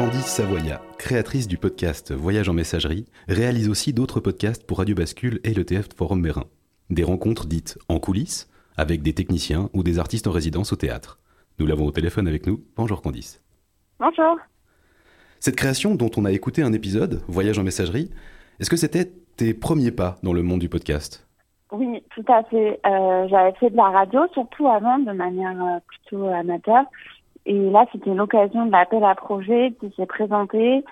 Candice Savoya, créatrice du podcast Voyage en messagerie, réalise aussi d'autres podcasts pour Radio Bascule et le TF Forum Mérin. Des rencontres dites en coulisses, avec des techniciens ou des artistes en résidence au théâtre. Nous l'avons au téléphone avec nous. Bonjour Candice. Bonjour. Cette création dont on a écouté un épisode, Voyage en messagerie, est-ce que c'était tes premiers pas dans le monde du podcast? Oui, tout à fait. Euh, j'avais fait de la radio, surtout avant, de manière euh, plutôt amateur. Et là, c'était l'occasion de l'appel à projet qui s'est présenté.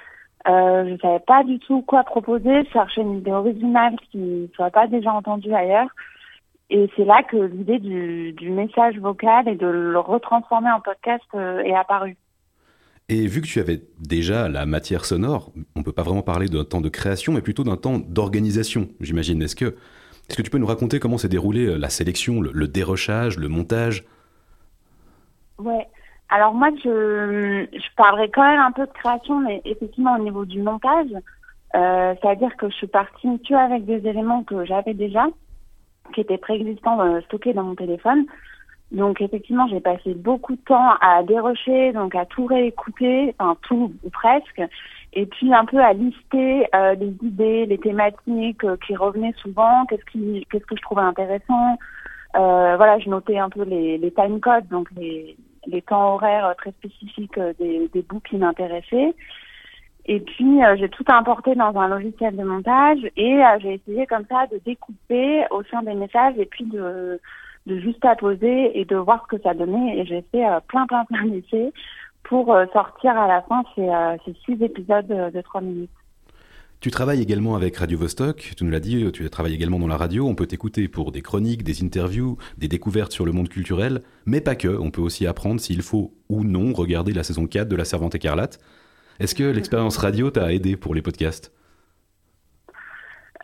Euh, je ne savais pas du tout quoi proposer, chercher une idée originale qui ne soit pas déjà entendue ailleurs. Et c'est là que l'idée du, du, message vocal et de le retransformer en podcast euh, est apparue. Et vu que tu avais déjà la matière sonore, on ne peut pas vraiment parler d'un temps de création, mais plutôt d'un temps d'organisation, j'imagine. Est-ce que, est que tu peux nous raconter comment s'est déroulée euh, la sélection, le, le dérochage, le montage? Ouais. Alors moi, je, je parlerai quand même un peu de création, mais effectivement au niveau du montage, euh, c'est-à-dire que je suis partie que avec des éléments que j'avais déjà, qui étaient préexistants, euh, stockés dans mon téléphone. Donc effectivement, j'ai passé beaucoup de temps à dérocher, donc à tout réécouter, enfin tout ou presque, et puis un peu à lister euh, les idées, les thématiques euh, qui revenaient souvent, qu'est-ce qui, qu'est-ce que je trouvais intéressant. Euh, voilà, je notais un peu les, les time codes, donc les, les temps horaires très spécifiques euh, des, bouts qui m'intéressaient. Et puis, euh, j'ai tout importé dans un logiciel de montage et euh, j'ai essayé comme ça de découper au sein des messages et puis de, de juste apposer et de voir ce que ça donnait. Et j'ai fait plein, plein, plein d'essais pour sortir à la fin ces, ces six épisodes de trois minutes. Tu travailles également avec Radio Vostok, tu nous l'as dit, tu travailles également dans la radio, on peut t'écouter pour des chroniques, des interviews, des découvertes sur le monde culturel, mais pas que, on peut aussi apprendre s'il faut ou non regarder la saison 4 de La Servante écarlate. Est-ce que l'expérience radio t'a aidé pour les podcasts?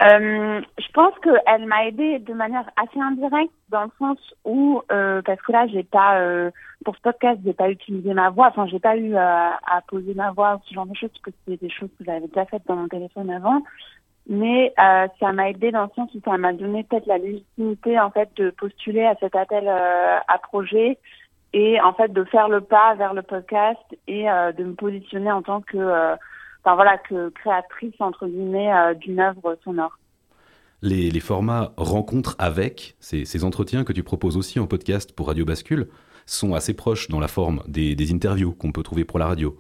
Euh, je pense qu'elle m'a aidé de manière assez indirecte dans le sens où euh, parce que là j'ai pas euh, pour ce podcast j'ai pas utilisé ma voix. Enfin j'ai pas eu à, poser ma voix ou ce genre de choses parce que c'était des choses que j'avais déjà faites dans mon téléphone avant. Mais euh, ça m'a aidé dans le sens où ça m'a donné peut-être la légitimité en fait de postuler à cet appel euh, à projet et en fait de faire le pas vers le podcast et de me positionner en tant que enfin voilà, que créatrice entre guillemets euh, d'une œuvre sonore. Les, formats rencontres avec, ces, entretiens que tu proposes aussi en podcast pour Radio Bascule, sont assez proches dans la forme des, interviews qu'on peut trouver pour la radio.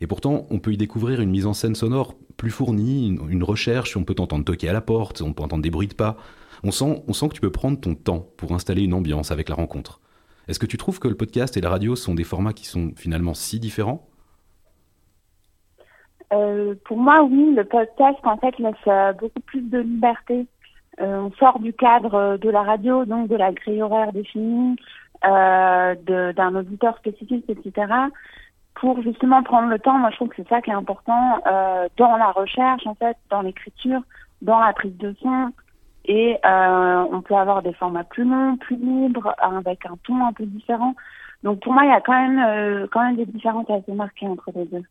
Et pourtant, on peut y découvrir une mise en scène sonore plus fournie, une, une recherche, on peut t'entendre toquer à la porte, on peut entendre des bruits de pas. On sent, on sent que tu peux prendre ton temps pour installer une ambiance avec la rencontre. Est-ce que tu trouves que le podcast et la radio sont des formats qui sont finalement si différents? Euh, pour moi, oui, le podcast, en fait, laisse euh, beaucoup plus de liberté. Euh, on sort du cadre de la radio, donc de la grille horaire définie, d'un auditeur spécifique, etc. Pour justement prendre le temps, moi je trouve que c'est ça qui est important dans la recherche, en fait, dans l'écriture, dans la prise de son. Et on peut avoir des formats plus longs, plus libres, avec un ton un peu différent. Donc pour moi, il y a quand même des différences assez marquées entre les deux.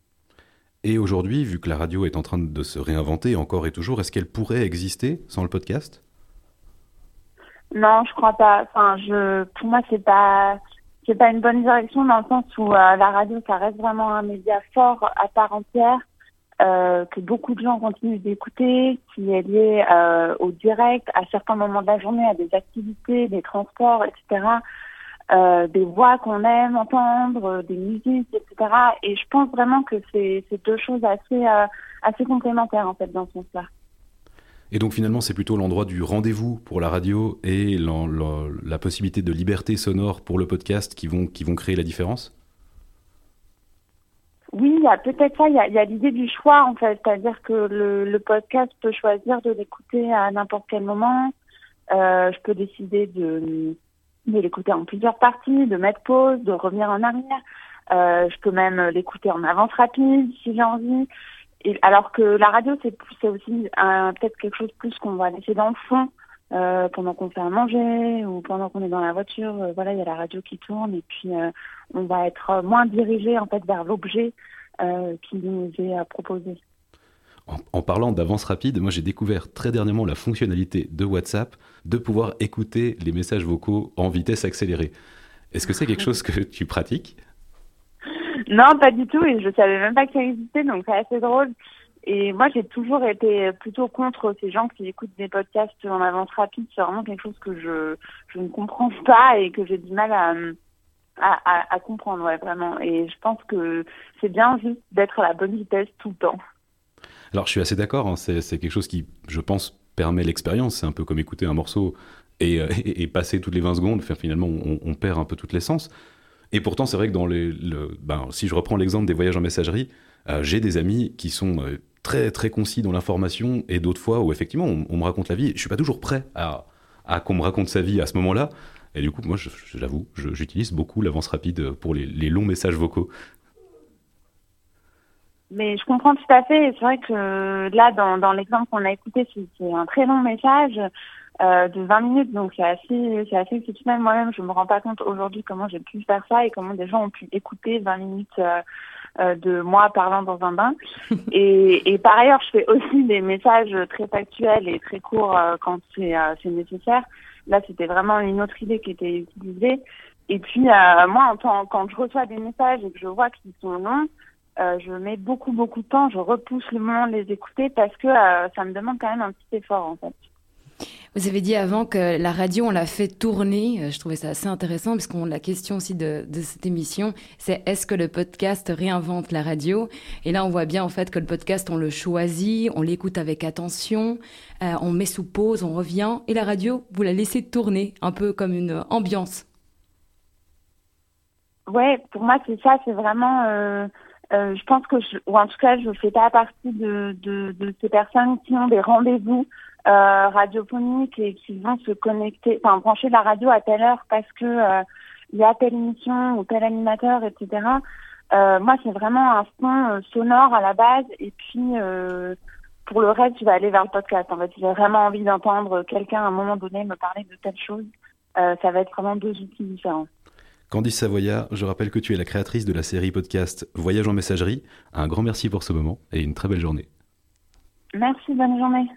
Et aujourd'hui, vu que la radio est en train de se réinventer encore et toujours, est-ce qu'elle pourrait exister sans le podcast? Non, je crois pas. Enfin, pour moi, c'est pas, c'est pas une bonne direction dans le sens où euh, la radio, ça reste vraiment un média fort à part entière, euh, que beaucoup de gens continuent d'écouter, qui est lié euh, au direct, à certains moments de la journée, à des activités, des transports, etc. Euh, des voix qu'on aime entendre, des musiques, etc. Et je pense vraiment que c'est deux choses assez, euh, assez complémentaires en fait dans ce sens-là. Et donc finalement, c'est plutôt l'endroit du rendez-vous pour la radio et la, la, la, possibilité de liberté sonore pour le podcast qui vont, qui vont créer la différence? Oui, il y a peut-être ça, il y a, l'idée du choix en fait, c'est-à-dire que le, le, podcast peut choisir de l'écouter à n'importe quel moment. Euh, je peux décider de de l'écouter en plusieurs parties, de mettre pause, de revenir en arrière. Euh, je peux même l'écouter en avance rapide si j'ai envie. Alors que la radio, c'est aussi peut-être quelque chose plus qu'on va laisser dans le fond euh, pendant qu'on fait à manger ou pendant qu'on est dans la voiture. Euh, voilà, il y a la radio qui tourne et puis on va être moins dirigé en fait vers l'objet qui nous est proposé. En, en, parlant d'avance rapide, moi j'ai découvert très dernièrement la fonctionnalité de WhatsApp de pouvoir écouter les messages vocaux en vitesse accélérée. Est-ce que c'est quelque chose que tu pratiques? Non, pas du tout, et je savais même pas que ça existait, donc c'est assez drôle. Et moi, j'ai toujours été plutôt contre ces gens qui écoutent des podcasts en avance rapide. C'est vraiment quelque chose que je, je ne comprends pas et que j'ai du mal à, à, à, comprendre, ouais, vraiment. Et je pense que c'est bien juste d'être à la bonne vitesse tout le temps. Alors, je suis assez d'accord. Hein, c'est, quelque chose qui, je pense, permet l'expérience. C'est un peu comme écouter un morceau et, euh, passer toutes les 20 secondes. Finalement, on, perd un peu toute l'essence. Et pourtant, c'est vrai que dans le, ben, si je reprends l'exemple des voyages en messagerie, euh, j'ai des amis qui sont euh, très très concis dans l'information et d'autres fois où effectivement on, me raconte la vie. Je suis pas toujours prêt à, à qu'on me raconte sa vie à ce moment-là. Et du coup, moi, j'avoue, j'utilise beaucoup l'avance rapide pour les, longs messages vocaux. Mais je comprends tout à fait. C'est vrai que là, dans, dans l'exemple qu'on a écouté, c'est un très long message euh, de 20 minutes, donc c'est assez, c'est assez exceptionnel. Moi-même, je me rends pas compte aujourd'hui comment j'ai pu faire ça et comment des gens ont pu écouter 20 minutes euh, euh, de moi parlant dans un bain. Et, et, par ailleurs, je fais aussi des messages très factuels et très courts euh, quand c'est euh, nécessaire. Là, c'était vraiment une autre idée qui était utilisée. Et puis, moi, en tant, quand je reçois des messages et que je vois qu'ils sont longs, je mets beaucoup, beaucoup de temps, je repousse le moment de les écouter parce que ça me demande quand même un petit effort, en fait. Vous avez dit avant que la radio, on l'a fait tourner. Euh, je trouvais ça assez intéressant, puisqu'on la question aussi de, de cette émission, c'est est-ce que le podcast réinvente la radio? Et là, on voit bien en fait que le podcast, on le choisit, on l'écoute avec attention, euh, on met sous pause, on revient, et la radio, vous la laissez tourner, un peu comme une ambiance. Ouais, pour moi, c'est ça, c'est vraiment. Euh, je pense que, je, ou en tout cas, je fais pas partie de, de, de ces personnes qui ont des rendez-vous euh, radiophoniques et qui vont se connecter, enfin brancher la radio à telle heure parce que euh, il y a telle émission ou tel animateur, etc. Euh, moi, c'est vraiment un son sonore à la base et puis pour le reste, je vais aller vers le podcast. En fait, j'ai vraiment envie d'entendre quelqu'un à un moment donné me parler de telle chose. ça va être vraiment deux outils différents. Candice Savoya, je rappelle que tu es la créatrice de la série podcast Voyage en messagerie. Un grand merci pour ce moment et une très belle journée. Merci, bonne journée.